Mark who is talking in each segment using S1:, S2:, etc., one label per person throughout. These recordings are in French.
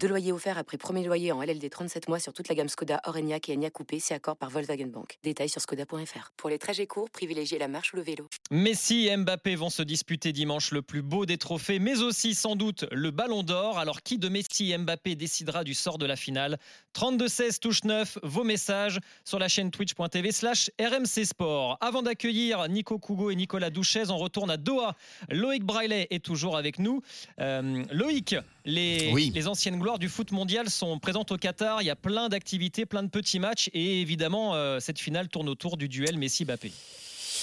S1: Deux loyers offerts après premier loyer en LLD 37 mois sur toute la gamme Skoda, Orenia et Enya Coupé, c'est accord par Volkswagen Bank. Détails sur skoda.fr. Pour les trajets courts, privilégiez la marche ou le vélo.
S2: Messi et Mbappé vont se disputer dimanche le plus beau des trophées, mais aussi sans doute le Ballon d'Or. Alors qui de Messi et Mbappé décidera du sort de la finale? 32-16 touche 9, vos messages sur la chaîne twitch.tv slash RMC Sport. Avant d'accueillir Nico Cougo et Nicolas Douchez, on retourne à Doha. Loïc Braillet est toujours avec nous. Euh, Loïc, les, les anciennes gloires du foot mondial sont présentes au Qatar. Il y a plein d'activités, plein de petits matchs. Et évidemment, euh, cette finale tourne autour du duel Messi-Bappé.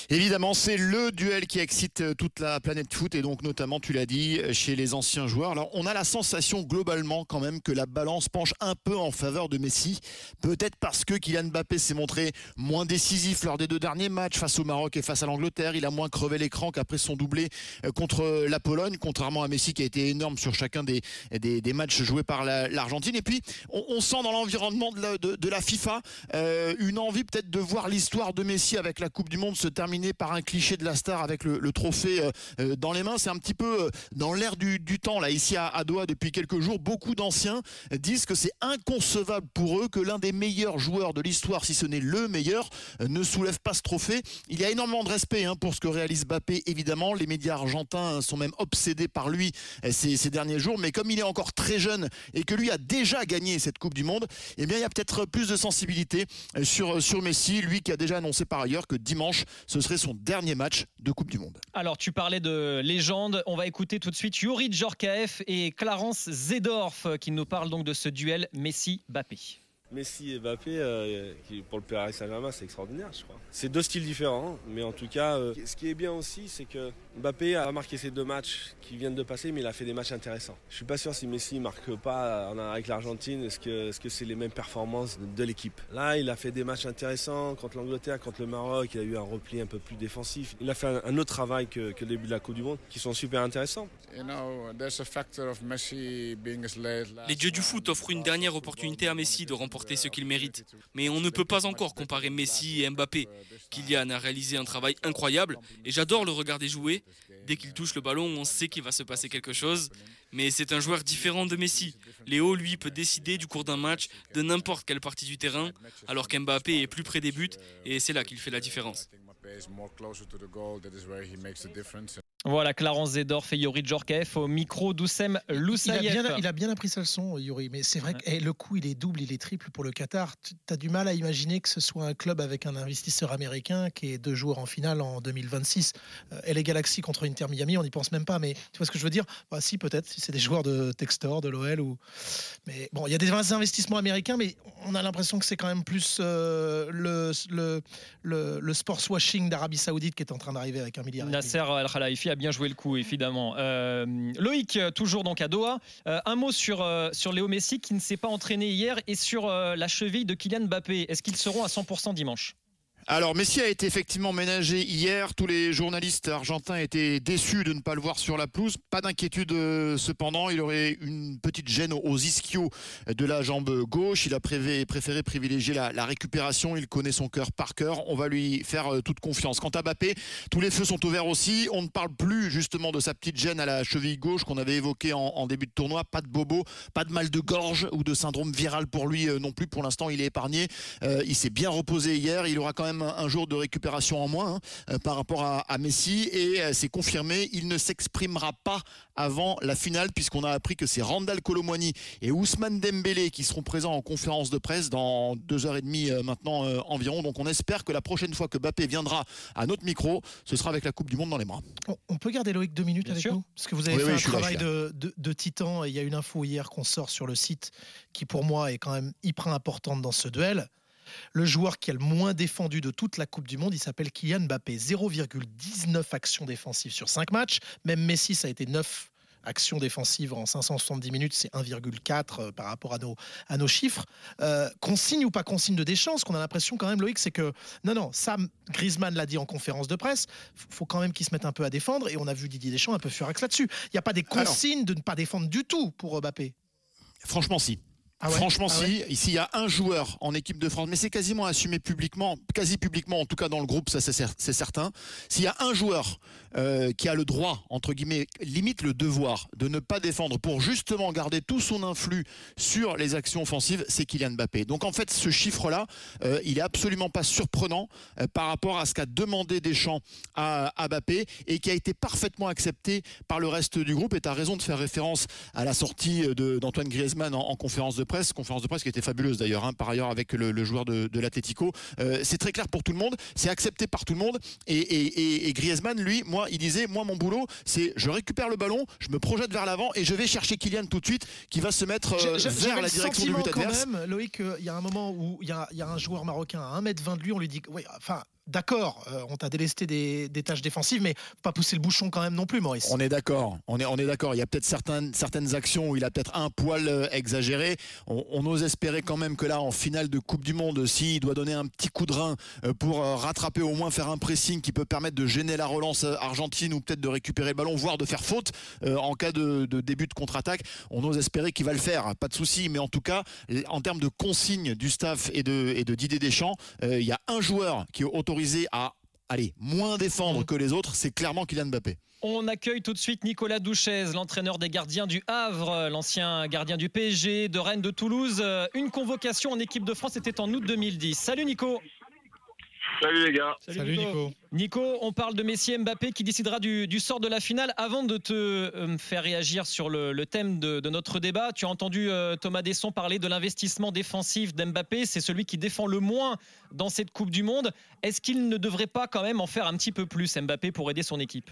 S3: Évidemment, c'est le duel qui excite euh, toute la planète foot et donc notamment, tu l'as dit, chez les anciens joueurs. Alors, on a la sensation globalement quand même que la balance penche un peu en faveur de Messi. Peut-être parce que Kylian Mbappé s'est montré moins décisif lors des deux derniers matchs face au Maroc et face à l'Angleterre. Il a moins crevé l'écran qu'après son doublé euh, contre la Pologne, contrairement à Messi qui a été énorme sur chacun des, des, matchs joués par l'Argentine. et puis, on, sent dans l'environnement de, la, FIFA euh, une envie peut-être de voir l'histoire de Messi avec la Coupe du Monde se terminer par un cliché de la star avec le, trophée euh, euh, dans les mains. C'est un petit peu euh, dans l'air du, temps là ici à, Doha depuis quelques jours. Beaucoup d'anciens disent que c'est inconcevable pour eux que l'un des meilleurs joueurs de l'histoire, si ce n'est le meilleur, ne soulève pas ce trophée. Il y a énormément de respect hein, pour ce que réalise Mbappé. Évidemment, les médias argentins sont même obsédés par lui ces, ces, derniers jours. Mais comme il est encore très jeune et que lui a déjà gagné cette Coupe du Monde, eh bien il y a peut-être plus de sensibilité sur sur Messi, lui qui a déjà annoncé par ailleurs que dimanche ce serait son dernier match de Coupe du Monde.
S2: Alors, tu parlais de légende. On va écouter tout de suite Yuri Djorkaeff et Clarence Zedorf qui nous parlent donc de ce duel Messi-Bappé.
S4: Messi et Mbappé, euh, pour le Paris Saint-Germain, c'est extraordinaire, je crois. C'est deux styles différents, mais en tout cas, euh, ce qui est bien aussi, c'est que Mbappé a marqué ces deux matchs qui viennent de passer, mais il a fait des matchs intéressants. Je suis pas sûr si Messi marque pas avec l'Argentine, est-ce que c'est -ce c'est les mêmes performances de l'équipe? Là, il a fait des matchs intéressants contre l'Angleterre, contre le Maroc, il a eu un repli un peu plus défensif. Il a fait un, autre travail que, que, le début de la Coupe du Monde, qui sont super intéressants.
S5: Les dieux du foot offrent une dernière opportunité à Messi de remporter ce qu'il mérite. Mais on ne peut pas encore comparer Messi et Mbappé. Kylian a réalisé un travail incroyable et j'adore le regarder jouer. Dès qu'il touche le ballon, on sait qu'il va se passer quelque chose. Mais c'est un joueur différent de Messi. Léo, lui, peut décider du cours d'un match de n'importe quelle partie du terrain, alors qu'Mbappé est plus près des buts et c'est là qu'il fait la différence.
S2: Voilà, Clarence Zedorf et Yuri Djorkaeff au micro d'Oussem Loussaïef.
S6: Il, il, a bien appris sa leçon, Yuri, mais c'est vrai que eh, le coup, il est double, il est triple pour le Qatar. Tu as du mal à imaginer que ce soit un club avec un investisseur américain qui est deux joueurs en finale en 2026. Euh, et les Galaxy contre Inter Miami, on n'y pense même pas, mais tu vois ce que je veux dire? Bah, Si, peut-être, si c'est des joueurs de Textor, de l'OL. Ou... Mais bon, il y a des investissements américains, mais on a l'impression que c'est quand même plus euh, le, le, le, le sports d'Arabie Saoudite qui est en train d'arriver avec un milliard.
S2: Nasser Al-Khelaifi bien joué le coup, évidemment. Euh, Loïc, toujours donc à Doha. Euh, un mot sur, euh, sur Léo Messi qui ne s'est pas entraîné hier et sur la cheville de Kylian Mbappé. Est-ce qu'ils seront à 100% dimanche?
S3: Alors Messi a été effectivement ménagé hier. Tous les journalistes argentins étaient déçus de ne pas le voir sur la pelouse. Pas d'inquiétude euh, cependant. Il aurait une petite gêne aux ischios de la jambe gauche. Il a préféré privilégier la, récupération. Il connaît son cœur par cœur. On va lui faire euh, toute confiance. Quant à Mbappé, tous les feux sont ouverts aussi. On ne parle plus justement de sa petite gêne à la cheville gauche qu'on avait évoquée en, début de tournoi. Pas de bobo, pas de mal de gorge ou de syndrome viral pour lui euh, non plus. Pour l'instant, il est épargné. il s'est bien reposé hier. Il aura quand même un, jour de récupération en moins hein, euh, par rapport à, Messi et euh, c'est confirmé, il ne s'exprimera pas avant la finale puisqu'on a appris que c'est Randall Colomwani et Ousmane Dembélé qui seront présents en conférence de presse dans deux heures et demie euh, maintenant environ. Donc on espère que la prochaine fois que Bappé viendra à notre micro, ce sera avec la Coupe du Monde dans les bras.
S6: On peut garder Loïc deux minutes avec nous parce que vous avez fait un travail de, de, titan et il y a une info hier qu'on sort sur le site qui pour moi est quand même hyper importante dans ce duel. Le joueur qui a le moins défendu de toute la Coupe du Monde, il s'appelle Kylian Mbappé. 0,19 actions défensives sur 5 matchs. Même Messi, ça a été 9 action défensive en 570 minutes, c'est 1,4 par rapport à nos, à nos chiffres. consigne ou pas consigne de Deschamps, ce qu'on a l'impression quand même, Loïc, c'est que non, non, Sam Griezmann l'a dit en conférence de presse, faut quand même qu'il se mette un peu à défendre et on a vu Didier Deschamps un peu furax là-dessus. Il n'y a pas des consignes de ne pas défendre du tout pour Mbappé.
S3: Franchement, si. Ah Franchement, ah si. Ici, il y a un joueur en équipe de France, mais c'est quasiment assumé publiquement, quasi publiquement, en tout cas dans le groupe, ça c'est certain. S'il y a un joueur euh, qui a le droit, entre guillemets, limite le devoir de ne pas défendre pour justement garder tout son influx sur les actions offensives, c'est Kylian Mbappé. Donc en fait, ce chiffre-là, euh, il est absolument pas surprenant euh, par rapport à ce qu'a demandé Deschamps à, à Mbappé et qui a été parfaitement accepté par le reste du groupe. Et tu as raison de faire référence à la sortie d'Antoine Griezmann en, en conférence de conférence de presse qui était fabuleuse d'ailleurs, hein, par ailleurs avec le, joueur de, de l'Atletico. Euh, c'est très clair pour tout le monde, c'est accepté par tout le monde. Et, Griezmann, lui, moi, il disait, moi, mon boulot, c'est je récupère le ballon, je me projette vers l'avant et je vais chercher Kylian tout de suite, qui va se mettre euh, vers la direction du but adverse.
S6: Quand même, Loïc, il y a un moment où il y a, y a, un joueur marocain à 1m20 de lui, on lui dit, oui, enfin, d'accord, euh, on t'a délesté des, tâches défensives, mais pas pousser le bouchon quand même non plus, Maurice.
S3: On est d'accord, on est, d'accord. Il y a peut-être certaines, actions où il a peut-être un poil euh, exagéré. On, ose espérer quand même que là, en finale de Coupe du Monde, s'il doit donner un petit coup de rein euh, pour rattraper, au moins faire un pressing qui peut permettre de gêner la relance argentine ou peut-être de récupérer le ballon, voire de faire faute en cas de, début de contre-attaque, on ose espérer qu'il va le faire, pas de souci. Mais en tout cas, en termes de consignes du staff et de, et de champs, il y a un joueur qui est à aller moins défendre que les autres, c'est clairement Kylian Mbappé.
S2: On accueille tout de suite Nicolas Douchez, l'entraîneur des gardiens du Havre, l'ancien gardien du PSG, de Rennes, de Toulouse. Une convocation en équipe de France était en août 2010. Salut Nico.
S7: Salut les gars.
S2: Salut, Nico. Nico. on parle de Messi Mbappé qui décidera du, sort de la finale. Avant de te euh, faire réagir sur le, thème de, notre débat, tu as entendu euh, Thomas Desson parler de l'investissement défensif d'Mbappé. C'est celui qui défend le moins dans cette Coupe du Monde. Est-ce qu'il ne devrait pas quand même en faire un petit peu plus Mbappé pour aider son équipe?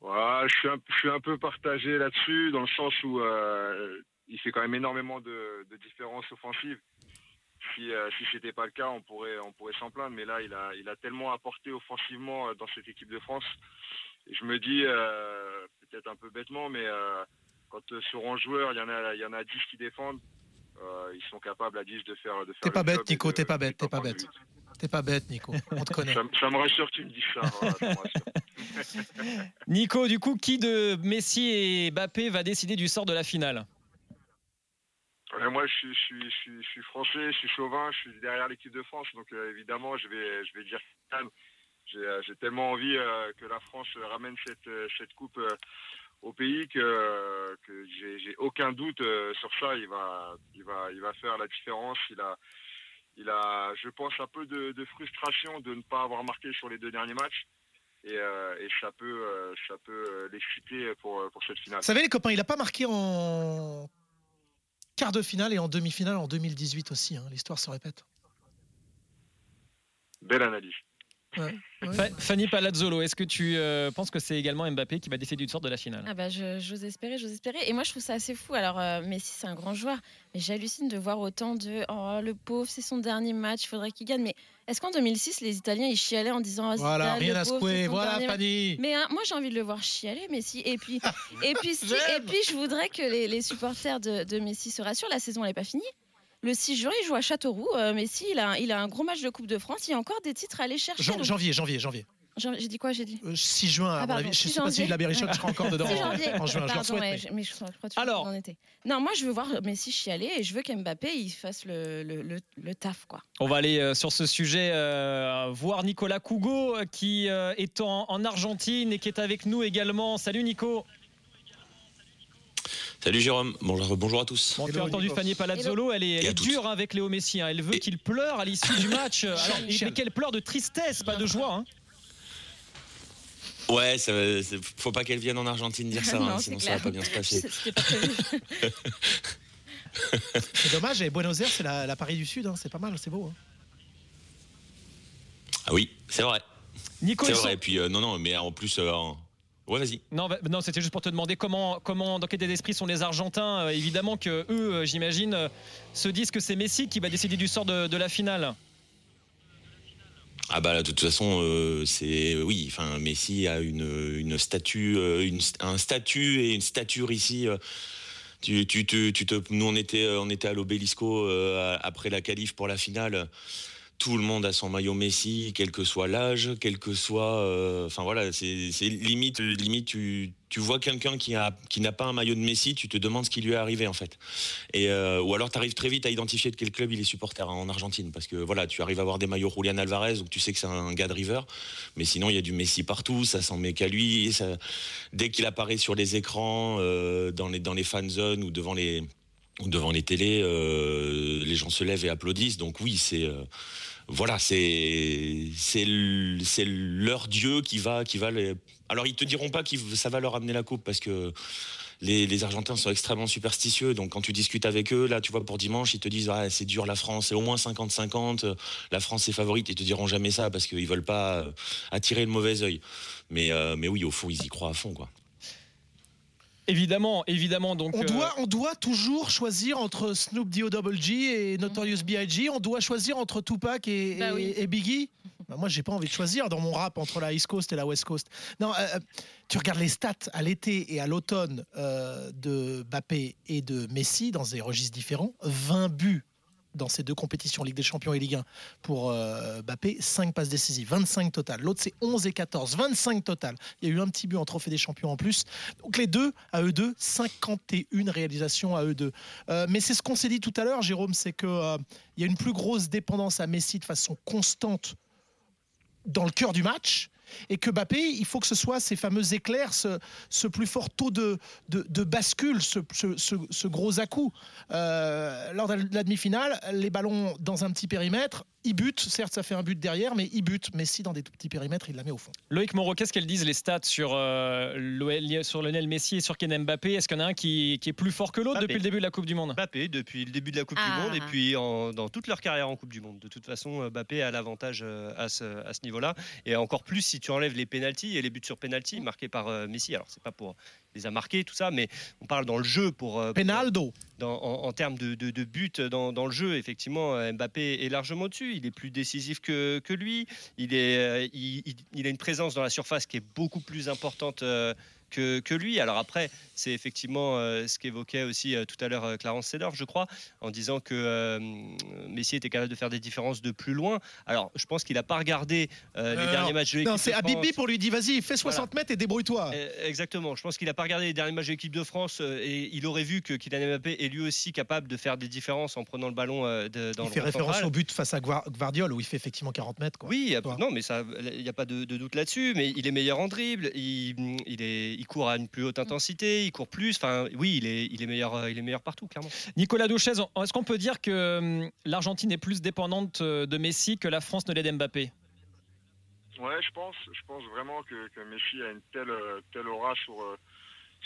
S7: Je, suis un, je, suis un, peu partagé là-dessus, dans le sens où euh, il fait quand même énormément de, de différences offensives si, euh, si ce n'était pas le cas, on pourrait, on pourrait s'en plaindre. Mais là, il a, il a tellement apporté offensivement euh, dans cette équipe de France. Et je me dis, euh, peut-être un peu bêtement, mais quand sur 11 joueurs, il y en a, il y en a 10 qui défendent, ils sont capables à 10 de faire. De
S6: t'es pas bête, Nico, t'es pas bête, t'es pas bête. T'es pas bête, Nico. On te connaît.
S7: ça, me rassure que tu me dis
S2: ça. Nico, du coup, qui de Messi et Mbappé va décider du sort de la finale?
S7: Moi, je suis, français, je suis chauvin, je suis derrière l'équipe de France, donc euh, évidemment, je vais, dire j'ai, euh, j'ai tellement envie euh, que la France ramène cette, coupe au pays que, j'ai, aucun doute sur ça. Il va, il va, il va faire la différence. Il a, il a, je pense, un peu de, frustration de ne pas avoir marqué sur les deux derniers matchs. Et, ça peut, peut l'exciter pour, pour cette finale.
S6: Vous savez les copains, il n'a pas marqué en quart de finale et en demi-finale en 2018 aussi. Hein. L'histoire se répète.
S7: Belle analyse.
S2: Fanny Palazzolo, est-ce que tu euh, penses que c'est également Mbappé qui va décider du sort de la finale?
S8: Ah bah J'ose espérer, j'ose espérer. Et moi, je trouve ça assez fou. Alors, euh, Messi, c'est un grand joueur, mais j'hallucine de voir autant de oh le pauvre, c'est son dernier match, il faudrait qu'il gagne. Mais est-ce qu'en 2006, les Italiens ils chialaient en disant
S6: oh, voilà rien à secouer, voilà Fanny.
S8: Mais hein, moi, j'ai envie de le voir chialer, Messi. Et puis, et puis, et puis, je voudrais que les, supporters de, de Messi se rassurent. La saison n'est pas finie. Le 6 juin, il joue à Châteauroux. Euh, mais si, il a, il a un gros match de Coupe de France. Il y a encore des titres à aller chercher.
S6: Janvier, janvier, janvier.
S8: J'ai dit quoi J'ai dit
S6: 6 euh, juin, à ah, mon avis. Je ne sais pas si la Berrichon sera encore dedans.
S8: En juin, Pardon, je mais... mais... je crois que Alors, en été. Non, moi, je veux voir Messi chialer et je veux qu'Mbappé il fasse le, le, le, taf. Quoi.
S2: On va aller euh, sur ce sujet voir Nicolas Cougo qui est en, en Argentine et qui est avec nous également. Salut Nico.
S9: Salut Jérôme, bonjour, bonjour à tous.
S2: Bon, tu as entendu Fanny Palazzolo, elle est, dure hein, avec Léo Messi. Hein. Elle veut qu'il pleure à l'issue du match. Alors, mais qu'elle pleure de tristesse, pas de joie. Hein.
S9: Ouais, ça, faut pas qu'elle vienne en Argentine dire ça, sinon ça va pas bien se passer.
S6: c'est dommage, et Buenos Aires, c'est la, Paris du Sud, c'est pas mal, c'est beau.
S9: Ah oui, c'est vrai. C'est vrai, et puis euh, non, non, mais en plus, euh, Ouais, vas-y.
S2: Non, bah, non c'était juste pour te demander comment, comment dans quel état d'esprit sont les Argentins. Euh, évidemment que eux, euh, j'imagine, euh, se disent que c'est Messi qui va décider du sort de, la finale.
S9: Ah bah de toute façon euh, c'est oui enfin Messi a une, une statue une, un statut et une stature ici tu, tu, tu, tu, te nous on était on était à l'obélisco après la qualif pour la finale tout le monde a son maillot Messi, quel que soit l'âge, quel que soit. Euh, enfin voilà, c'est limite, limite tu, tu vois quelqu'un qui a qui n'a pas un maillot de Messi, tu te demandes ce qui lui est arrivé en fait. Et euh, ou alors tu arrives très vite à identifier de quel club il est supporter en Argentine, parce que voilà, tu arrives à avoir des maillots Julian Alvarez, où tu sais que c'est un gars de River, mais sinon il y a du Messi partout, ça s'en met qu'à lui. Dès qu'il apparaît sur les écrans, euh, dans les dans les fan zones ou devant les devant les télés, euh, les gens se lèvent et applaudissent. Donc oui, c'est euh, voilà, c'est c'est c'est leur dieu qui va qui va les. Alors ils te diront pas que ça va leur amener la coupe parce que les, les, Argentins sont extrêmement superstitieux. Donc quand tu discutes avec eux, là, tu vois, pour dimanche, ils te disent ah, c'est dur la France, c'est au moins 50-50, la France est favorite. Ils te diront jamais ça parce qu'ils veulent pas euh, attirer le mauvais œil. Mais, mais oui, au fond, ils y croient à fond, quoi.
S2: Évidemment, évidemment. Donc,
S6: on, doit, euh, on doit toujours choisir entre Snoop D.O.G. et Notorious B.I.G. On doit choisir entre Tupac et, bah Biggie. Bah moi, j'ai pas envie de choisir dans mon rap entre la East Coast et la West Coast. Non, euh, euh, tu regardes les stats à l'été et à l'automne de Bappé et de Messi dans des registres différents. 20 buts dans ces deux compétitions, Ligue des Champions et Ligue 1, pour euh, Bappé, 5 passes décisives, 25 total. L'autre, c'est 11 et 14, 25 total. Il y a eu un petit but en Trophée des Champions en plus. Donc les deux, à eux deux, 51 réalisations à eux deux. Euh, mais c'est ce qu'on s'est dit tout à l'heure, Jérôme, c'est qu'il euh, y a une plus grosse dépendance à Messi de façon constante dans le cœur du match et que Bappé, il faut que ce soit ces fameux éclairs, ce, plus fort taux de, bascule, ce, gros à-coup. lors de la demi-finale, les ballons dans un petit périmètre, il bute, certes ça fait un but derrière, mais il bute. Messi dans des tout petits périmètres, il la met au fond.
S2: Loïc Moreau, qu'est-ce qu'elles disent les stats sur, euh, sur Lionel Messi et sur Ken Mbappé? Est-ce qu'il y en a un qui, qui est plus fort que l'autre depuis le début de la Coupe du Monde?
S10: Mbappé depuis le début de la Coupe du Monde et ah. puis dans toute leur carrière en Coupe du Monde. De toute façon, euh, Mbappé a l'avantage euh, à ce, à ce niveau-là. Et encore plus si tu enlèves les pénalties et les buts sur pénalty marqués par euh, Messi. Alors c'est pas pour les a marqués, tout ça, mais on parle dans le jeu pour.
S6: Penaldo.
S10: En, termes de, de, buts dans, le jeu, effectivement, Mbappé est largement au-dessus. Il est plus décisif que, lui. Est, il, il, a une présence dans la surface qui est beaucoup plus importante que, que lui. Alors après, c'est effectivement euh, ce qu'évoquait aussi euh, tout à l'heure euh, Clarence Seedorf, je crois, en disant que Messi était capable de faire des différences de plus loin. Alors, je pense qu'il n'a pas regardé les derniers matchs de l'équipe. Non,
S6: c'est Abibi pour lui dire vas-y, fais 60 mètres et débrouille-toi.
S10: Exactement. Je pense qu'il n'a pas regardé les derniers matchs de l'équipe de France et il aurait vu que Kylian Mbappé est lui aussi capable de faire des différences en prenant le ballon de, dans
S6: il fait référence au but face à Guardiola où il fait effectivement 40 mètres. Quoi.
S10: Oui, non, mais il n'y a pas de, doute là-dessus. Mais il est meilleur en dribble, il, il, est, il court à une plus haute intensité, il court plus. Enfin, oui, il est, il est, meilleur, euh, il est meilleur partout, clairement.
S2: Nicolas Douchez, est-ce qu'on peut dire que hum, l'Argentine est plus dépendante euh, de Messi que la France ne l'est d'Mbappé?
S7: Ouais, je pense, je pense vraiment que, Messi a une telle, euh, telle aura sur,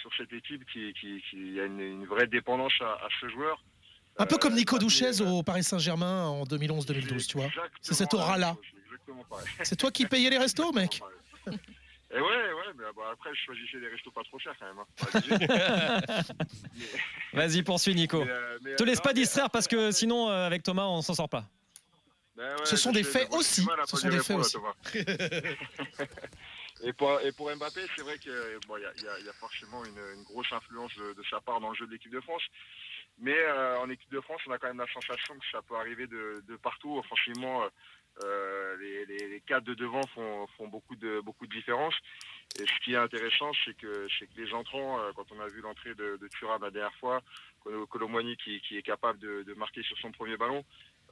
S7: sur cette équipe qui, qui, a une, vraie dépendance à, ce joueur.
S6: Un peu comme Nico Douchez au Paris Saint-Germain en 2011-2012, tu vois. C'est cette aura-là. C'est toi qui payais les restos, mec
S7: Et ouais, ouais, mais bah, après, je choisissais des restos pas trop chers quand même. Hein.
S2: Vas-y, poursuis, Nico. Euh, Te laisse pas distraire parce que sinon, euh, avec Thomas, on s'en sort pas.
S6: Ben ce sont des faits aussi. Ce sont des faits aussi.
S7: et, pour, et pour Mbappé, c'est vrai qu'il bon, y, a, y, a forcément une, grosse influence de, sa part dans le jeu de l'équipe de France. Mais euh, en équipe de France, on a quand même la sensation que ça peut arriver de, de partout. Franchement, euh, les, les, quatre de devant font, beaucoup de beaucoup de différence. Et ce qui est intéressant, c'est que, les entrants, euh, quand on a vu l'entrée de, de Thuram la dernière fois, Colomboigny qui, qui est capable de, marquer sur son premier ballon,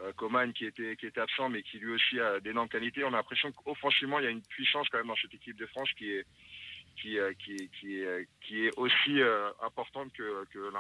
S7: euh, qui était absent mais qui lui aussi a d'énormes qualités. On a l'impression qu'offensivement il y a une puissance quand même dans cette équipe de France qui est euh, aussi importante que, que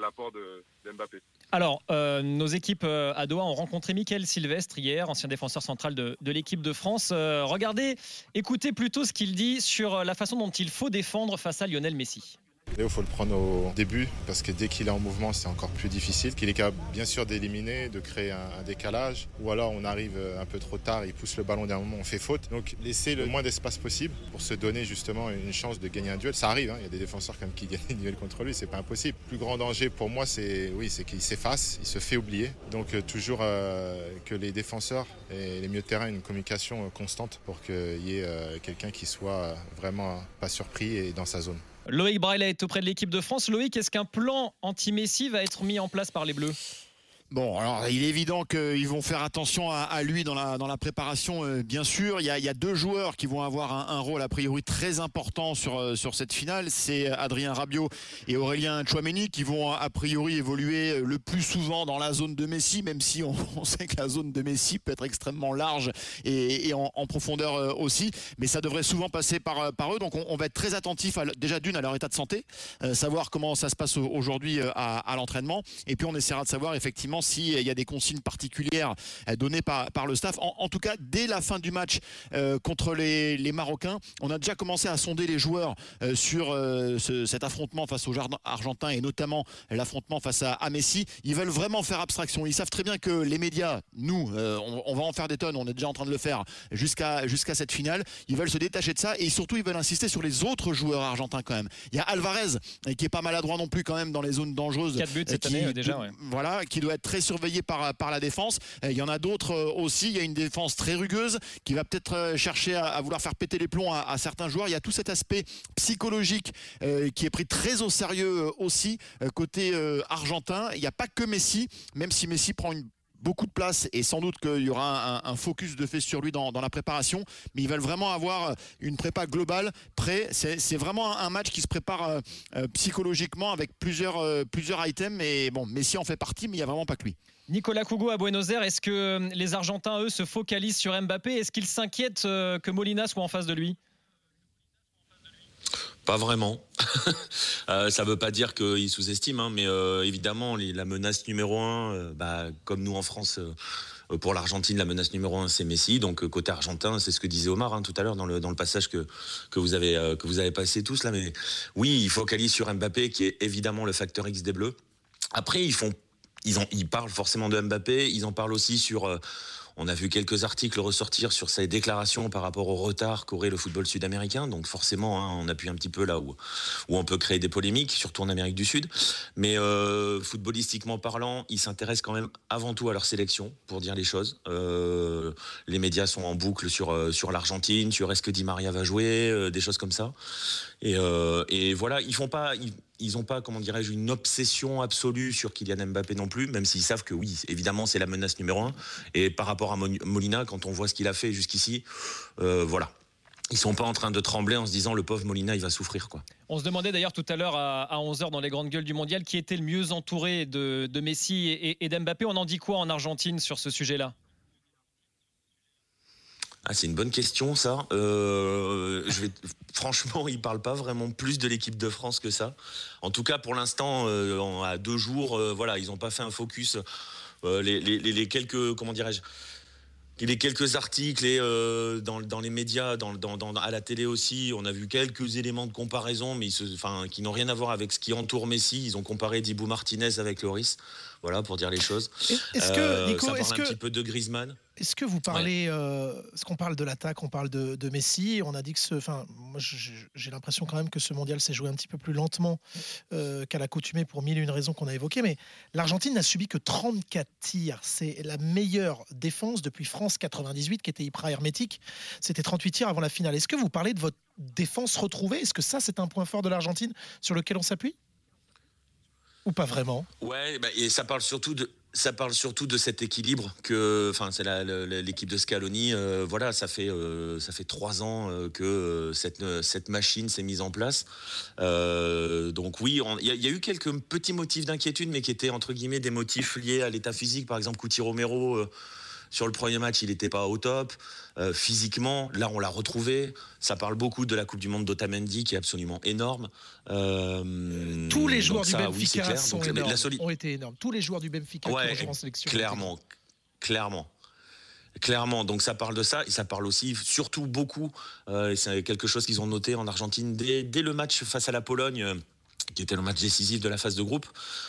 S7: l'apport de, de Mbappé.
S2: Alors, euh, nos équipes euh, à Doha ont rencontré Mickaël Sylvestre hier, ancien défenseur central de, l'équipe de France. Euh, regardez, écoutez plutôt ce qu'il dit sur la façon dont il faut défendre face à Lionel Messi.
S11: Léo, faut le prendre au début parce que dès qu'il est en mouvement, c'est encore plus difficile. Qu'il est capable, bien sûr, d'éliminer, de créer un, décalage. Ou alors, on arrive un peu trop tard, il pousse le ballon d'un moment, on fait faute. Donc, laisser le moins d'espace possible pour se donner justement une chance de gagner un duel. Ça arrive, hein. il y a des défenseurs comme qui gagnent des duels contre lui, c'est pas impossible. Le plus grand danger pour moi, c'est oui, c'est qu'il s'efface, il se fait oublier. Donc, euh, toujours euh, que les défenseurs et les milieux de terrain aient une communication euh, constante pour qu'il y ait quelqu'un qui soit vraiment pas surpris et dans sa zone.
S2: Loïc Braille est auprès de l'équipe de France. Loïc, est-ce qu'un plan anti-Messi va être mis en place par les Bleus?
S3: Bon, alors il est évident qu'ils vont faire attention à, lui dans la, dans la préparation, euh, bien sûr. Il y, a, deux joueurs qui vont avoir un, rôle a priori très important sur, euh, sur cette finale. C'est Adrien Rabiot et Aurélien Chouameni qui vont a priori évoluer le plus souvent dans la zone de Messi, même si on, sait que la zone de Messi peut être extrêmement large et, en, profondeur euh, aussi. Mais ça devrait souvent passer par, par eux. Donc on, va être très attentif déjà d'une à leur état de santé, savoir comment ça se passe aujourd'hui à l'entraînement. Et puis on essaiera de savoir effectivement s'il y a des consignes particulières euh, données par, par le staff. En, tout cas, dès la fin du match euh, contre les, Marocains, on a déjà commencé à sonder les joueurs euh, sur cet affrontement face aux Argentins et notamment l'affrontement face à, Messi. Ils veulent vraiment faire abstraction. Ils savent très bien que les médias, nous, on, va en faire des tonnes, on est déjà en train de le faire jusqu'à jusqu'à cette finale. Ils veulent se détacher de ça et surtout ils veulent insister sur les autres joueurs argentins quand même. Il y a Alvarez qui est pas maladroit non plus quand même dans les zones dangereuses.
S2: 4 buts cette année déjà.
S3: Voilà, qui doit être très surveillé par, par la défense. Il y en a d'autres euh, aussi. Il y a une défense très rugueuse qui va peut-être euh, chercher à, vouloir faire péter les plombs à, certains joueurs. Il y a tout cet aspect psychologique euh, qui est pris très au sérieux aussi côté argentin. Il n'y a pas que Messi, même si Messi prend une beaucoup de place et sans doute qu'il y aura un, focus de fait sur lui dans, la préparation. Mais ils veulent vraiment avoir une prépa globale prêt. C'est vraiment un match qui se prépare euh, euh, psychologiquement avec plusieurs, euh, plusieurs items. Et bon, Messi en fait partie, mais il n'y a vraiment pas que lui.
S2: Nicolas Cougo à Buenos Aires, est-ce que les Argentins, eux, se focalisent sur Mbappé? Est-ce qu'ils s'inquiètent que Molina soit en face de lui?
S9: Pas vraiment. euh, ça veut pas dire qu'ils sous-estiment, hein, mais euh, évidemment, la menace numéro un, euh, bah, comme nous en France, pour l'Argentine, la menace numéro un, c'est Messi. Donc côté argentin, c'est ce que disait Omar hein, tout à l'heure dans le, passage que, vous avez, passé tous là. Mais oui, il focalise sur Mbappé, qui est évidemment le facteur X des Bleus. Après, ils font, ils, ont, ils parlent forcément de Mbappé. Ils en parlent aussi sur on a vu quelques articles ressortir sur ses déclarations par rapport au retard qu'aurait le football sud-américain. Donc forcément, hein, on appuie un petit peu là où, on peut créer des polémiques, surtout en Amérique du Sud. Mais euh, footballistiquement parlant, ils s'intéressent quand même avant tout à leur sélection, pour dire les choses. Euh, les médias sont en boucle sur, euh, sur l'Argentine, sur est-ce que Di Maria va jouer, des choses comme ça. Et, voilà, ils font pas n'ont pas, comment dirais-je, une obsession absolue sur Kylian Mbappé non plus, même s'ils savent que oui, évidemment, c'est la menace numéro un. Et par rapport à Molina, quand on voit ce qu'il a fait jusqu'ici, euh, voilà. Ils sont pas en train de trembler en se disant le pauvre Molina il va souffrir quoi.
S2: On se demandait d'ailleurs tout à l'heure à, 11h dans les grandes gueules du mondial qui était le mieux entouré de, Messi et, et d'Mbappé. On en dit quoi en Argentine sur ce sujet-là?
S9: Ah, c'est une bonne question, ça. Euh, je vais, franchement, parle pas vraiment plus de l'équipe de France que ça. En tout cas, pour l'instant, euh, à deux jours, euh, voilà, ils n'ont pas fait un focus. Les, quelques, comment dirais-je, les quelques articles et dans, les médias, à la télé aussi, on a vu quelques éléments de comparaison, mais qui n'ont rien à voir avec ce qui entoure Messi. Ils ont comparé Dibou Martinez avec Loris, voilà, pour dire les choses.
S6: Est-ce que Nico,
S9: ça
S6: parle
S9: un petit peu de Griezmann.
S6: est-ce que vous parlez, euh, ce qu'on parle de l'attaque, on parle de, Messi, on a dit que ce, enfin, moi j'ai l'impression quand même que ce mondial s'est joué un petit peu plus lentement euh, qu'à l'accoutumée pour mille et une raisons qu'on a évoquées, mais l'Argentine n'a subi que 34 tirs, c'est la meilleure défense depuis France 98 qui était hyper hermétique, c'était 38 tirs avant la finale. Est-ce que vous parlez de votre défense retrouvée? Est-ce que ça c'est un point fort de l'Argentine sur lequel on s'appuie? Ou pas vraiment?
S9: Ouais, bah, et ça parle surtout de ça parle surtout de cet équilibre que, enfin, c'est l'équipe de Scaloni. Euh, voilà, ça fait euh, ça fait trois ans euh, que cette cette machine s'est mise en place. donc oui, il y, a eu quelques petits motifs d'inquiétude, mais qui étaient entre guillemets des motifs liés à l'état physique. Par exemple, Couti Romero sur le premier match, il n'était pas au top. Euh, physiquement, là, on l'a retrouvé. Ça parle beaucoup de la Coupe du Monde d'Otamendi, qui est absolument énorme.
S6: Euh, Tous les joueurs du Benfica ont été énormes. Tous les joueurs du Benfica qui ont joué en sélection.
S9: Clairement, clairement. Clairement, donc ça parle de ça et ça parle aussi surtout beaucoup, euh, c'est quelque chose qu'ils ont noté en Argentine dès, dès, le match face à la Pologne qui était le match décisif de la phase de groupe.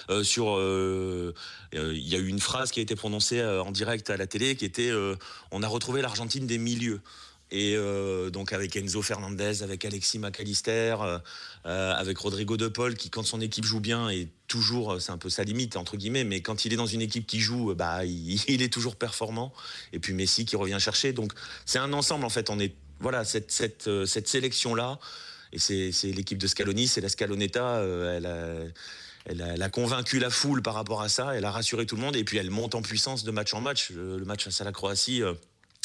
S9: Euh, sur, euh, euh, il y a eu une phrase qui a été prononcée en direct à la télé, qui était "On a retrouvé l'Argentine des milieux". Et donc avec Enzo Fernandez, avec Alexis McAllister, avec Rodrigo De Paul, qui quand son équipe joue bien est toujours, c'est un peu sa limite entre guillemets, mais quand il est dans une équipe qui joue, bah il, est toujours performant. Et puis Messi qui revient chercher. Donc c'est un ensemble en fait. On est voilà cette cette, cette sélection là et c'est l'équipe de Scaloni, c'est la Scaloneta. Euh, elle, a, elle, a, convaincu la foule par rapport à ça. Elle a rassuré tout le monde. Et puis elle monte en puissance de match en match. Le, match face à la Croatie. Euh,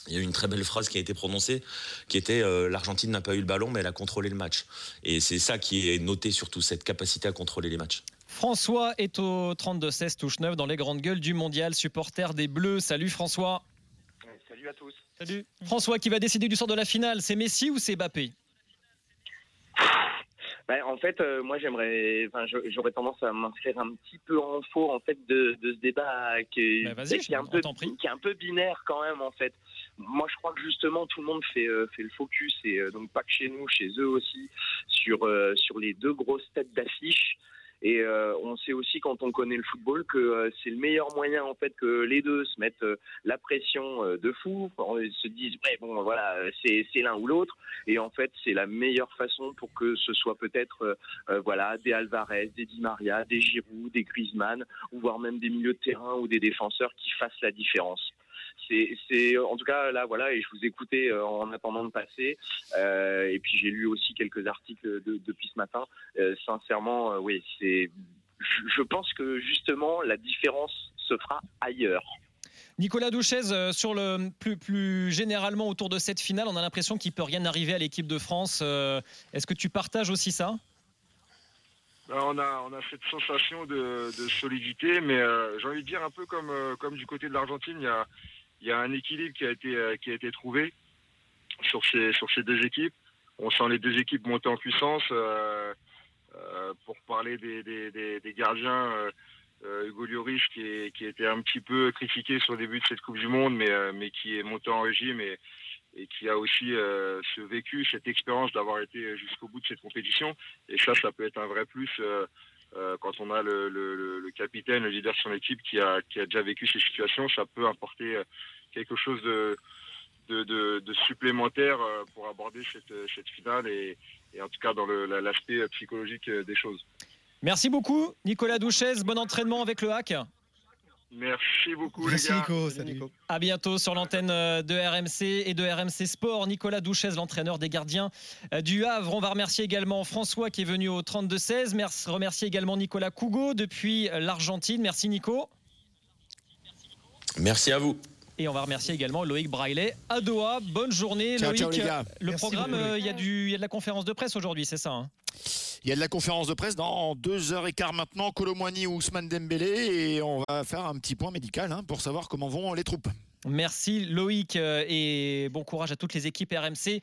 S9: il y a eu une très belle phrase qui a été prononcée, qui était euh, l'Argentine n'a pas eu le ballon, mais elle a contrôlé le match. Et c'est ça qui est noté surtout, cette capacité à contrôler les matchs.
S2: François est au 32-16, touche 9 dans les grandes gueules du mondial, supporter des Bleus. Salut François.
S12: Salut à tous.
S2: Salut. François, qui va décider du sort de la finale C'est Messi ou c'est Bappé
S12: ben, en fait, euh, moi, j'aimerais, enfin, j'aurais tendance à m'inscrire un petit peu en faux, en fait, de, ce débat qui,
S2: ben,
S12: qui, est un peu, qui est un peu binaire quand même, en fait. Moi, je crois que justement, tout le monde fait, euh, fait le focus, et euh, donc pas que chez nous, chez eux aussi, sur, sur les deux grosses têtes d'affiche. Et euh, on sait aussi quand on connaît le football que euh, c'est le meilleur moyen en fait que les deux se mettent euh, la pression de fou, se disent ouais bon voilà c'est c'est l'un ou l'autre. Et en fait c'est la meilleure façon pour que ce soit peut-être voilà des Alvarez, des Di Maria, des Giroud, des Griezmann ou voire même des milieux de terrain ou des défenseurs qui fassent la différence c'est en tout cas là voilà et je vous écoutais euh, en attendant de passer euh, et puis j'ai lu aussi quelques articles depuis ce matin. Euh, sincèrement, oui, c'est je pense que justement la différence se fera ailleurs.
S2: Nicolas Douchez, sur le plus, plus généralement autour de cette finale, on a l'impression qu'il peut rien arriver à l'équipe de France. Est-ce que tu partages aussi ça?
S7: Ben, on a, on a cette sensation de, solidité, mais j'ai envie de dire un peu comme, comme du côté de l'Argentine, il y a, il y a un équilibre qui a été, euh, qui a été trouvé sur ces, sur ces deux équipes. On sent les deux équipes monter en puissance. Euh, euh, pour parler des, des, gardiens, Hugo Lloris qui, qui été un petit peu critiqué sur le début de cette Coupe du Monde, mais, mais qui est monté en régime et, et qui a aussi ce vécu, cette expérience d'avoir été jusqu'au bout de cette compétition. Et ça, ça peut être un vrai plus euh, quand on a le, capitaine, le leader de son équipe qui a, qui a déjà vécu ces situations, ça peut apporter euh, quelque chose de, de, supplémentaire euh, pour aborder cette, cette finale et, et, en tout cas dans l'aspect psychologique des choses.
S2: Merci beaucoup, Nicolas Douchez. Bon entraînement avec le hack.
S7: Merci beaucoup,
S6: les
S7: gars.
S6: Nico. Salut, Nico.
S2: À bientôt sur l'antenne euh, de RMC et de RMC Sport. Nicolas Douchez, l'entraîneur des gardiens euh, du Havre. On va remercier également François qui est venu au 32-16. Merci, remercier également Nicolas Cougo depuis l'Argentine. Merci, Nico.
S9: Merci à vous.
S2: Et on va remercier également Loïc Braillet à Doha. Bonne journée, Loïc. Le programme, euh, il y, a du, y a de la conférence de presse aujourd'hui, c'est ça hein?
S3: Il y a de la conférence de presse dans deux heures et quart maintenant, Colomwani ou Ousmane Dembélé, et on va faire un petit point médical hein, pour savoir comment vont les troupes.
S2: Merci Loïc euh, et bon courage à toutes les équipes RMC.